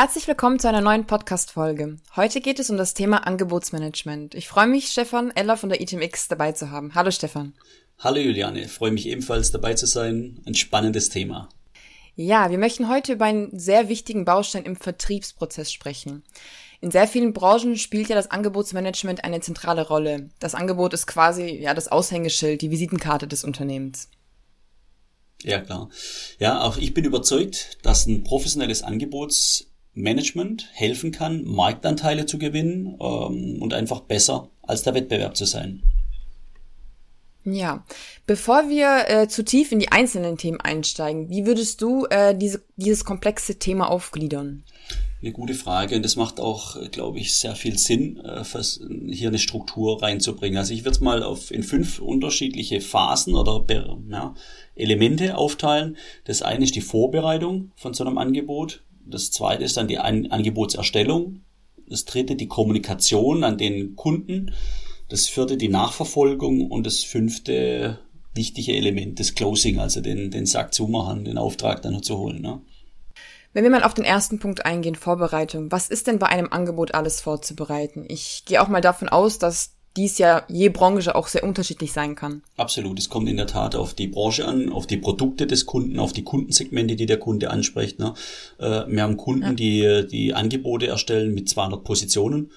Herzlich willkommen zu einer neuen Podcast-Folge. Heute geht es um das Thema Angebotsmanagement. Ich freue mich, Stefan Eller von der ITMX dabei zu haben. Hallo Stefan. Hallo Juliane, ich freue mich ebenfalls dabei zu sein. Ein spannendes Thema. Ja, wir möchten heute über einen sehr wichtigen Baustein im Vertriebsprozess sprechen. In sehr vielen Branchen spielt ja das Angebotsmanagement eine zentrale Rolle. Das Angebot ist quasi ja das Aushängeschild, die Visitenkarte des Unternehmens. Ja, klar. Ja, auch ich bin überzeugt, dass ein professionelles Angebots Management helfen kann, Marktanteile zu gewinnen ähm, und einfach besser als der Wettbewerb zu sein. Ja, bevor wir äh, zu tief in die einzelnen Themen einsteigen, wie würdest du äh, diese, dieses komplexe Thema aufgliedern? Eine gute Frage und das macht auch, glaube ich, sehr viel Sinn, äh, hier eine Struktur reinzubringen. Also ich würde es mal auf in fünf unterschiedliche Phasen oder ja, Elemente aufteilen. Das eine ist die Vorbereitung von so einem Angebot. Das zweite ist dann die An Angebotserstellung. Das dritte die Kommunikation an den Kunden. Das vierte die Nachverfolgung und das fünfte wichtige Element das Closing, also den, den Sack zumachen, den Auftrag dann zu holen. Ne? Wenn wir mal auf den ersten Punkt eingehen, Vorbereitung, was ist denn bei einem Angebot alles vorzubereiten? Ich gehe auch mal davon aus, dass dies ja je Branche auch sehr unterschiedlich sein kann. Absolut. Es kommt in der Tat auf die Branche an, auf die Produkte des Kunden, auf die Kundensegmente, die der Kunde anspricht. Ne? Äh, wir haben Kunden, ja. die die Angebote erstellen mit 200 Positionen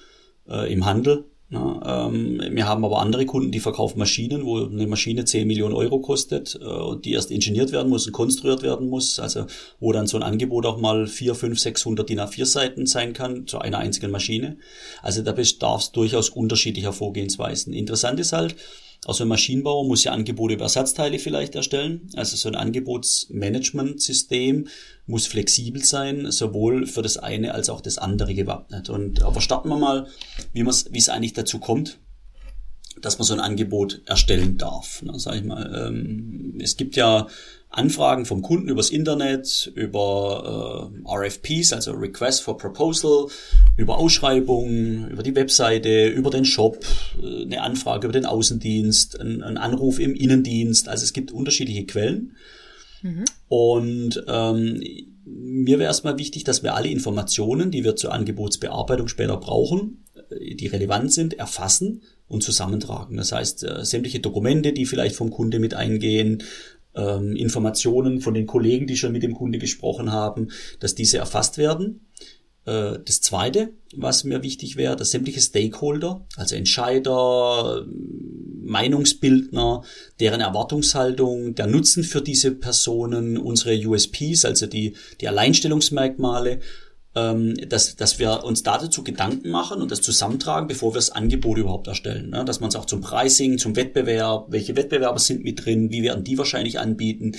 äh, im Handel ja, ähm, wir haben aber andere Kunden, die verkaufen Maschinen, wo eine Maschine 10 Millionen Euro kostet äh, und die erst ingeniert werden muss und konstruiert werden muss. Also wo dann so ein Angebot auch mal 4, 5, 600 DIN A4 Seiten sein kann zu einer einzigen Maschine. Also da bedarf es durchaus unterschiedlicher Vorgehensweisen. Interessant ist halt, also ein Maschinenbauer muss ja Angebote über Ersatzteile vielleicht erstellen. Also so ein Angebotsmanagementsystem muss flexibel sein, sowohl für das eine als auch das andere gewappnet. Und aber starten wir mal, wie es eigentlich dazu kommt, dass man so ein Angebot erstellen darf. Na, sag ich mal, ähm, es gibt ja Anfragen vom Kunden übers Internet, über äh, RFPs, also Request for Proposal, über Ausschreibungen, über die Webseite, über den Shop, äh, eine Anfrage über den Außendienst, ein, ein, Anruf im Innendienst. Also es gibt unterschiedliche Quellen. Mhm. Und ähm, mir wäre erstmal wichtig, dass wir alle Informationen, die wir zur Angebotsbearbeitung später brauchen, äh, die relevant sind, erfassen und zusammentragen. Das heißt, äh, sämtliche Dokumente, die vielleicht vom Kunde mit eingehen, ähm, Informationen von den Kollegen, die schon mit dem Kunde gesprochen haben, dass diese erfasst werden. Äh, das Zweite, was mir wichtig wäre, dass sämtliche Stakeholder, also Entscheider, Meinungsbildner, deren Erwartungshaltung, der Nutzen für diese Personen, unsere USPs, also die, die Alleinstellungsmerkmale ähm, dass, dass wir uns dazu Gedanken machen und das zusammentragen, bevor wir das Angebot überhaupt erstellen. Ne? Dass man es auch zum Pricing, zum Wettbewerb, welche Wettbewerber sind mit drin, wie werden die wahrscheinlich anbieten,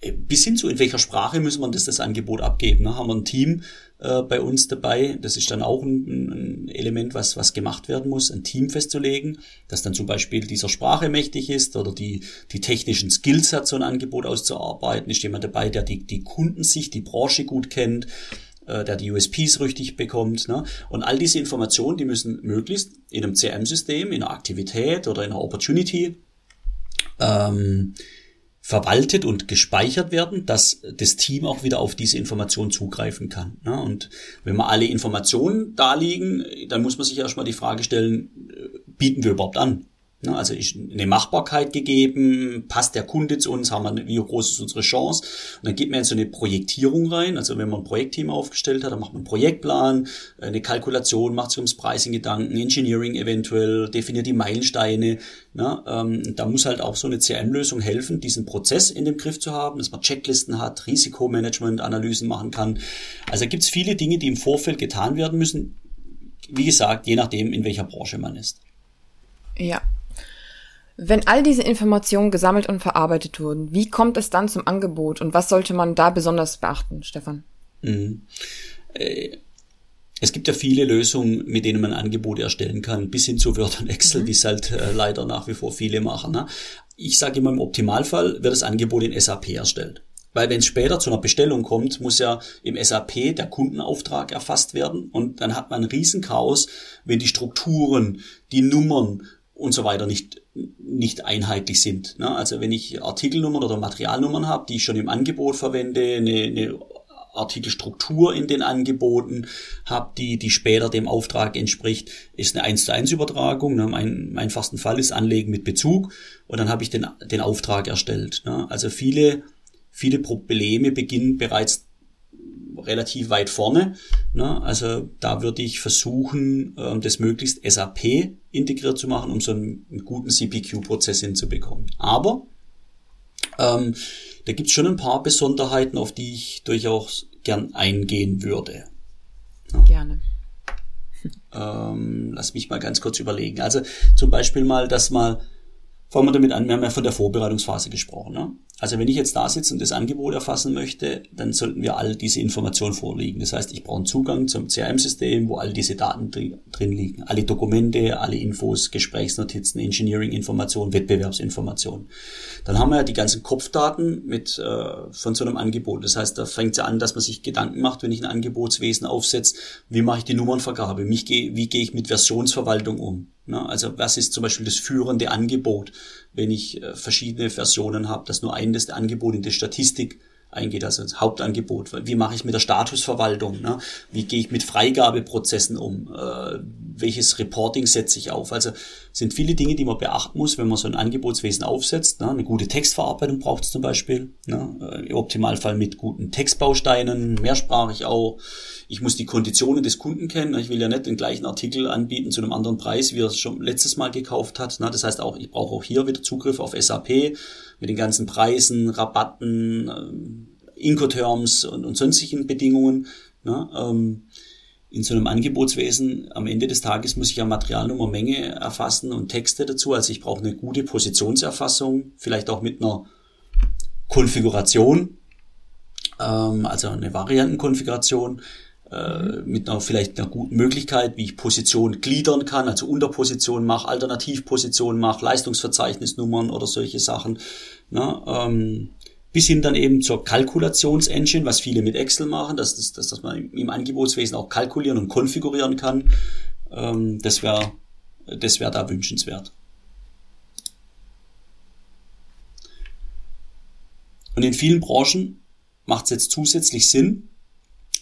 äh, bis hin zu in welcher Sprache müssen wir das, das Angebot abgeben. Ne? Haben wir ein Team äh, bei uns dabei, das ist dann auch ein, ein Element, was, was gemacht werden muss, ein Team festzulegen, das dann zum Beispiel dieser Sprache mächtig ist oder die, die technischen Skills hat, so ein Angebot auszuarbeiten, ist jemand dabei, der die, die Kundensicht, die Branche gut kennt, äh, der die USPs richtig bekommt. Ne? Und all diese Informationen, die müssen möglichst in einem CRM-System, in einer Aktivität oder in einer Opportunity ähm, verwaltet und gespeichert werden, dass das Team auch wieder auf diese Informationen zugreifen kann. Ne? Und wenn wir alle Informationen da liegen, dann muss man sich erstmal die Frage stellen, äh, bieten wir überhaupt an? Ne, also ist eine Machbarkeit gegeben, passt der Kunde zu uns, haben wir, wie groß ist unsere Chance? Und dann geht man in so eine Projektierung rein. Also wenn man ein Projektteam aufgestellt hat, dann macht man einen Projektplan, eine Kalkulation, macht sich ums Pricing Gedanken, Engineering eventuell, definiert die Meilensteine. Ne? Ähm, da muss halt auch so eine CRM-Lösung helfen, diesen Prozess in dem Griff zu haben, dass man Checklisten hat, Risikomanagement, Analysen machen kann. Also gibt es viele Dinge, die im Vorfeld getan werden müssen. Wie gesagt, je nachdem, in welcher Branche man ist. Ja, wenn all diese Informationen gesammelt und verarbeitet wurden, wie kommt es dann zum Angebot und was sollte man da besonders beachten, Stefan? Mhm. Äh, es gibt ja viele Lösungen, mit denen man Angebote erstellen kann, bis hin zu Word und Excel, mhm. wie es halt äh, leider nach wie vor viele machen. Ne? Ich sage immer, im Optimalfall wird das Angebot in SAP erstellt. Weil wenn es später zu einer Bestellung kommt, muss ja im SAP der Kundenauftrag erfasst werden und dann hat man ein Riesenchaos, wenn die Strukturen, die Nummern und so weiter nicht nicht einheitlich sind. Ne? Also wenn ich Artikelnummern oder Materialnummern habe, die ich schon im Angebot verwende, eine, eine Artikelstruktur in den Angeboten habe, die, die später dem Auftrag entspricht, ist eine 1 zu 1 Übertragung. Ne? Mein, im einfachsten Fall ist Anlegen mit Bezug und dann habe ich den, den Auftrag erstellt. Ne? Also viele, viele Probleme beginnen bereits relativ weit vorne. Ne? Also da würde ich versuchen, ähm, das möglichst SAP integriert zu machen, um so einen, einen guten CPQ-Prozess hinzubekommen. Aber ähm, da gibt's schon ein paar Besonderheiten, auf die ich durchaus gern eingehen würde. Ja. Gerne. Ähm, lass mich mal ganz kurz überlegen. Also zum Beispiel mal, dass mal, fangen wir damit an, wir haben ja von der Vorbereitungsphase gesprochen. Ne? Also wenn ich jetzt da sitze und das Angebot erfassen möchte, dann sollten wir all diese Informationen vorliegen. Das heißt, ich brauche einen Zugang zum CRM-System, wo all diese Daten drin liegen. Alle Dokumente, alle Infos, Gesprächsnotizen, Engineering-Informationen, Wettbewerbsinformationen. Dann haben wir ja die ganzen Kopfdaten mit äh, von so einem Angebot. Das heißt, da fängt es ja an, dass man sich Gedanken macht, wenn ich ein Angebotswesen aufsetze, wie mache ich die Nummernvergabe, wie gehe ich mit Versionsverwaltung um. Ne? Also was ist zum Beispiel das führende Angebot? wenn ich äh, verschiedene Versionen habe, dass nur ein das Angebot in die Statistik eingeht, also das Hauptangebot. Wie mache ich mit der Statusverwaltung? Ne? Wie gehe ich mit Freigabeprozessen um? Äh, welches Reporting setze ich auf? Also sind viele Dinge, die man beachten muss, wenn man so ein Angebotswesen aufsetzt. Ne? Eine gute Textverarbeitung braucht es zum Beispiel. Ne? Äh, Im Optimalfall mit guten Textbausteinen, mehrsprachig auch. Ich muss die Konditionen des Kunden kennen. Ich will ja nicht den gleichen Artikel anbieten zu einem anderen Preis, wie er es schon letztes Mal gekauft hat. Ne? Das heißt auch, ich brauche auch hier wieder Zugriff auf SAP mit den ganzen Preisen, Rabatten, äh, Incoterms und, und sonstigen Bedingungen. Ne? Ähm, in so einem Angebotswesen am Ende des Tages muss ich ja Materialnummer, Menge erfassen und Texte dazu. Also ich brauche eine gute Positionserfassung, vielleicht auch mit einer Konfiguration, ähm, also eine Variantenkonfiguration äh, mit einer vielleicht einer guten Möglichkeit, wie ich Positionen gliedern kann, also Unterpositionen mache, Alternativpositionen mache, Leistungsverzeichnisnummern oder solche Sachen. Ne? Ähm, bis hin dann eben zur Kalkulationsengine, was viele mit Excel machen, dass, dass, dass, man im Angebotswesen auch kalkulieren und konfigurieren kann. Ähm, das wäre das wäre da wünschenswert. Und in vielen Branchen macht es jetzt zusätzlich Sinn,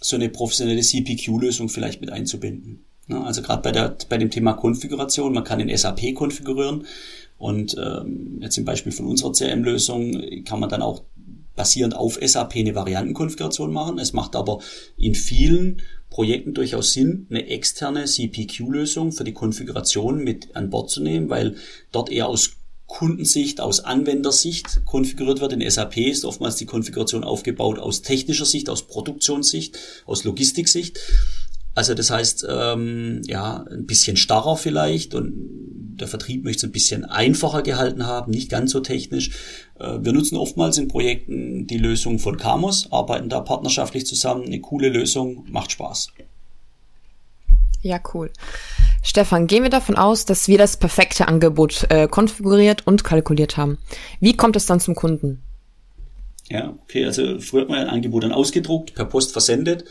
so eine professionelle CPQ-Lösung vielleicht mit einzubinden. Also gerade bei, der, bei dem Thema Konfiguration, man kann in SAP konfigurieren und ähm, jetzt im Beispiel von unserer CRM-Lösung kann man dann auch basierend auf SAP eine Variantenkonfiguration machen. Es macht aber in vielen Projekten durchaus Sinn, eine externe CPQ-Lösung für die Konfiguration mit an Bord zu nehmen, weil dort eher aus Kundensicht, aus Anwendersicht konfiguriert wird. In SAP ist oftmals die Konfiguration aufgebaut aus technischer Sicht, aus Produktionssicht, aus Logistiksicht. Also das heißt, ähm, ja, ein bisschen starrer vielleicht und der Vertrieb möchte es ein bisschen einfacher gehalten haben, nicht ganz so technisch. Äh, wir nutzen oftmals in Projekten die Lösung von Camos, arbeiten da partnerschaftlich zusammen. Eine coole Lösung, macht Spaß. Ja, cool. Stefan, gehen wir davon aus, dass wir das perfekte Angebot äh, konfiguriert und kalkuliert haben. Wie kommt es dann zum Kunden? Ja, okay, also früher hat man ein Angebot dann ausgedruckt, per Post versendet,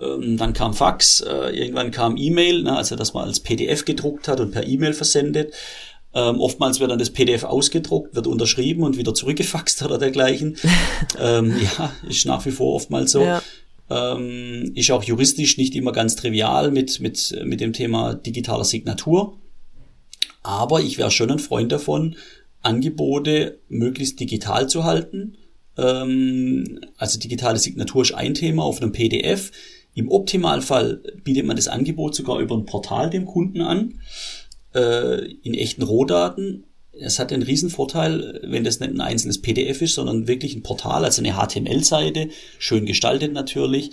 ähm, dann kam Fax, äh, irgendwann kam E-Mail, ne, also dass man als PDF gedruckt hat und per E-Mail versendet. Ähm, oftmals wird dann das PDF ausgedruckt, wird unterschrieben und wieder zurückgefaxt oder dergleichen. ähm, ja, ist nach wie vor oftmals so. Ja. Ähm, ist auch juristisch nicht immer ganz trivial mit, mit, mit dem Thema digitaler Signatur. Aber ich wäre schon ein Freund davon, Angebote möglichst digital zu halten. Ähm, also digitale Signatur ist ein Thema auf einem PDF. Im Optimalfall bietet man das Angebot sogar über ein Portal dem Kunden an, äh, in echten Rohdaten es hat den Riesenvorteil, wenn das nicht ein einzelnes PDF ist, sondern wirklich ein Portal, also eine HTML-Seite, schön gestaltet natürlich,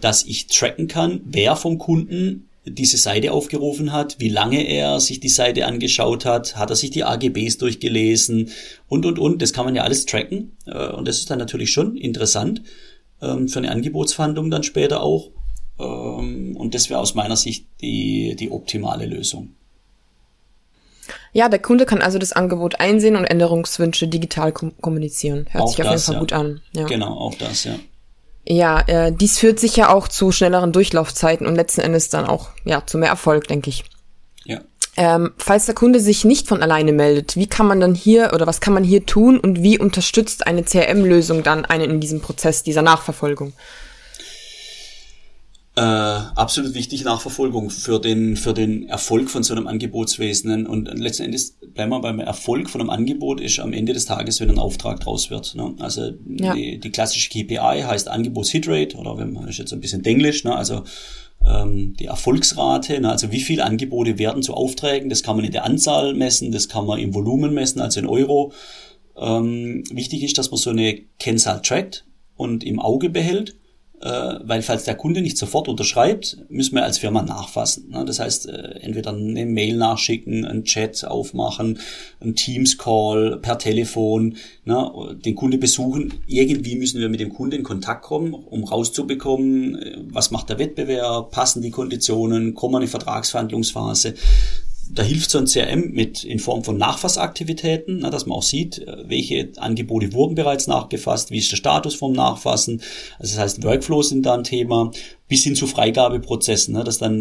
dass ich tracken kann, wer vom Kunden diese Seite aufgerufen hat, wie lange er sich die Seite angeschaut hat, hat er sich die AGBs durchgelesen und, und, und. Das kann man ja alles tracken. Äh, und das ist dann natürlich schon interessant ähm, für eine Angebotsverhandlung dann später auch. Ähm, und das wäre aus meiner Sicht die, die optimale Lösung. Ja, der Kunde kann also das Angebot einsehen und Änderungswünsche digital kom kommunizieren. Hört auch sich auf das, jeden Fall ja. gut an. Ja. Genau, auch das, ja. Ja, äh, dies führt sicher auch zu schnelleren Durchlaufzeiten und letzten Endes dann auch ja zu mehr Erfolg, denke ich. Ja. Ähm, falls der Kunde sich nicht von alleine meldet, wie kann man dann hier oder was kann man hier tun und wie unterstützt eine CRM-Lösung dann einen in diesem Prozess dieser Nachverfolgung? Äh, absolut wichtig Nachverfolgung für den, für den Erfolg von so einem Angebotswesen. Und letzten Endes bleiben wir beim Erfolg von einem Angebot ist am Ende des Tages, wenn ein Auftrag draus wird. Ne? Also ja. die, die klassische KPI heißt Angebots-Hitrate oder wenn man ist jetzt ein bisschen Englisch, ne? also ähm, die Erfolgsrate, ne? also wie viele Angebote werden zu Aufträgen, das kann man in der Anzahl messen, das kann man im Volumen messen, also in Euro. Ähm, wichtig ist, dass man so eine Kennzahl trackt und im Auge behält weil falls der Kunde nicht sofort unterschreibt, müssen wir als Firma nachfassen. Ne? Das heißt, äh, entweder eine Mail nachschicken, einen Chat aufmachen, einen Teams-Call per Telefon, ne? den Kunde besuchen. Irgendwie müssen wir mit dem Kunden in Kontakt kommen, um rauszubekommen, äh, was macht der Wettbewerb, passen die Konditionen, kommen wir in die Vertragsverhandlungsphase da hilft so ein CRM mit in Form von Nachfassaktivitäten, ne, dass man auch sieht, äh, welche Angebote wurden bereits nachgefasst, wie ist der Status vom Nachfassen. Also das heißt, Workflows sind da ein Thema, bis hin zu Freigabeprozessen, ne, dass dann,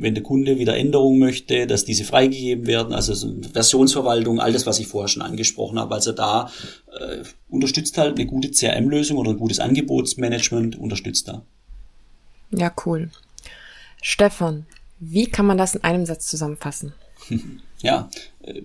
wenn der Kunde wieder Änderungen möchte, dass diese freigegeben werden, also Versionsverwaltung, all das, was ich vorher schon angesprochen habe. Also da äh, unterstützt halt eine gute CRM-Lösung oder ein gutes Angebotsmanagement unterstützt da. Ja, cool. Stefan, wie kann man das in einem Satz zusammenfassen? Ja,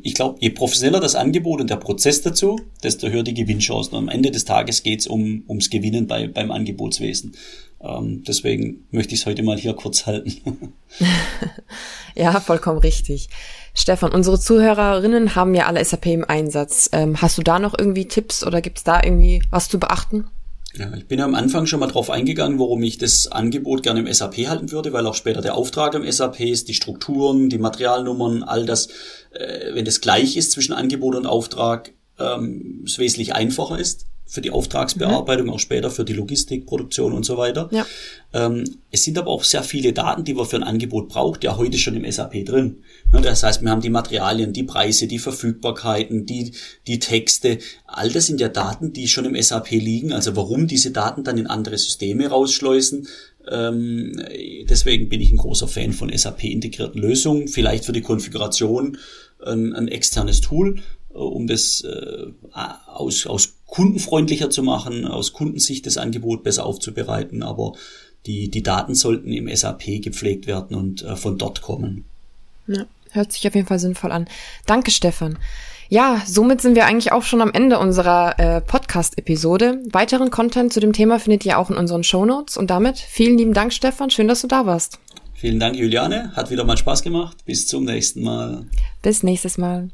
ich glaube, je professioneller das Angebot und der Prozess dazu, desto höher die Gewinnchancen. Und am Ende des Tages geht es um, ums Gewinnen bei, beim Angebotswesen. Ähm, deswegen möchte ich es heute mal hier kurz halten. ja, vollkommen richtig. Stefan, unsere Zuhörerinnen haben ja alle SAP im Einsatz. Ähm, hast du da noch irgendwie Tipps oder gibt es da irgendwie was zu beachten? Ja, ich bin ja am Anfang schon mal drauf eingegangen, warum ich das Angebot gerne im SAP halten würde, weil auch später der Auftrag im SAP ist, die Strukturen, die Materialnummern, all das, äh, wenn das gleich ist zwischen Angebot und Auftrag, ähm, es wesentlich einfacher ist für die Auftragsbearbeitung, mhm. auch später für die Logistik, Produktion und so weiter. Ja. Ähm, es sind aber auch sehr viele Daten, die man für ein Angebot braucht, ja heute schon im SAP drin. Das heißt, wir haben die Materialien, die Preise, die Verfügbarkeiten, die, die Texte. All das sind ja Daten, die schon im SAP liegen. Also warum diese Daten dann in andere Systeme rausschleusen, ähm, deswegen bin ich ein großer Fan von SAP-integrierten Lösungen. Vielleicht für die Konfiguration ein, ein externes Tool, äh, um das äh, aus, aus kundenfreundlicher zu machen, aus Kundensicht das Angebot besser aufzubereiten, aber die, die Daten sollten im SAP gepflegt werden und äh, von dort kommen. Ja, hört sich auf jeden Fall sinnvoll an. Danke, Stefan. Ja, somit sind wir eigentlich auch schon am Ende unserer äh, Podcast-Episode. Weiteren Content zu dem Thema findet ihr auch in unseren Show Notes. Und damit vielen lieben Dank, Stefan. Schön, dass du da warst. Vielen Dank, Juliane. Hat wieder mal Spaß gemacht. Bis zum nächsten Mal. Bis nächstes Mal.